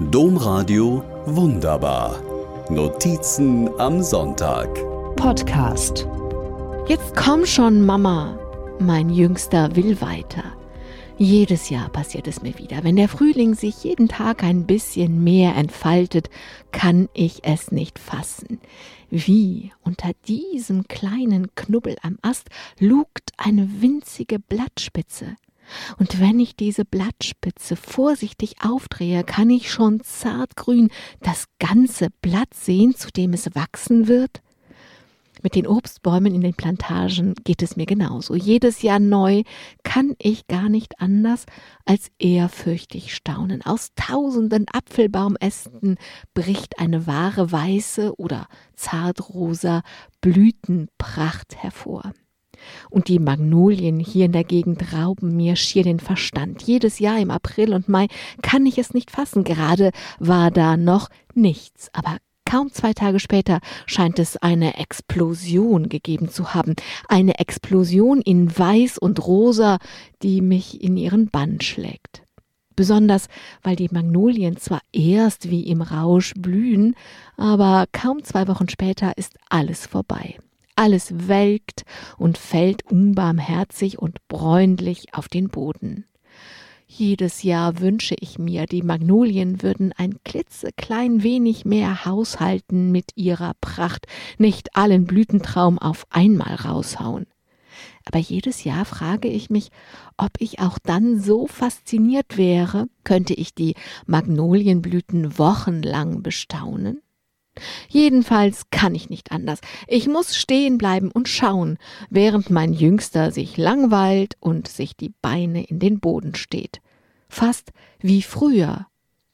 Domradio Wunderbar. Notizen am Sonntag. Podcast. Jetzt komm schon, Mama. Mein Jüngster will weiter. Jedes Jahr passiert es mir wieder. Wenn der Frühling sich jeden Tag ein bisschen mehr entfaltet, kann ich es nicht fassen. Wie unter diesem kleinen Knubbel am Ast lugt eine winzige Blattspitze. Und wenn ich diese Blattspitze vorsichtig aufdrehe, kann ich schon zartgrün das ganze Blatt sehen, zu dem es wachsen wird. Mit den Obstbäumen in den Plantagen geht es mir genauso. Jedes Jahr neu kann ich gar nicht anders als ehrfürchtig staunen. Aus tausenden Apfelbaumästen bricht eine wahre weiße oder zartrosa Blütenpracht hervor. Und die Magnolien hier in der Gegend rauben mir schier den Verstand. Jedes Jahr im April und Mai kann ich es nicht fassen. Gerade war da noch nichts, aber Kaum zwei Tage später scheint es eine Explosion gegeben zu haben. Eine Explosion in Weiß und Rosa, die mich in ihren Bann schlägt. Besonders, weil die Magnolien zwar erst wie im Rausch blühen, aber kaum zwei Wochen später ist alles vorbei. Alles welkt und fällt unbarmherzig und bräunlich auf den Boden. Jedes Jahr wünsche ich mir, die Magnolien würden ein klitzeklein wenig mehr haushalten mit ihrer Pracht, nicht allen Blütentraum auf einmal raushauen. Aber jedes Jahr frage ich mich, ob ich auch dann so fasziniert wäre, könnte ich die Magnolienblüten wochenlang bestaunen? Jedenfalls kann ich nicht anders. Ich muss stehen bleiben und schauen, während mein Jüngster sich langweilt und sich die Beine in den Boden steht. Fast wie früher,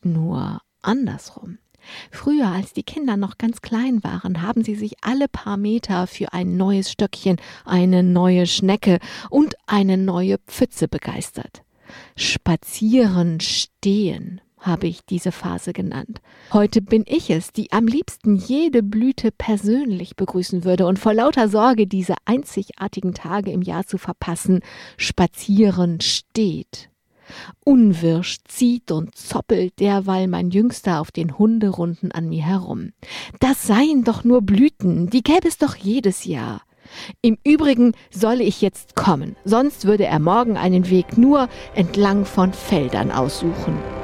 nur andersrum. Früher, als die Kinder noch ganz klein waren, haben sie sich alle paar Meter für ein neues Stöckchen, eine neue Schnecke und eine neue Pfütze begeistert. Spazieren, stehen, habe ich diese Phase genannt. Heute bin ich es, die am liebsten jede Blüte persönlich begrüßen würde und vor lauter Sorge, diese einzigartigen Tage im Jahr zu verpassen, spazieren steht. Unwirsch zieht und zoppelt derweil mein Jüngster auf den Hunderunden an mir herum. Das seien doch nur Blüten, die gäbe es doch jedes Jahr. Im Übrigen solle ich jetzt kommen, sonst würde er morgen einen Weg nur entlang von Feldern aussuchen.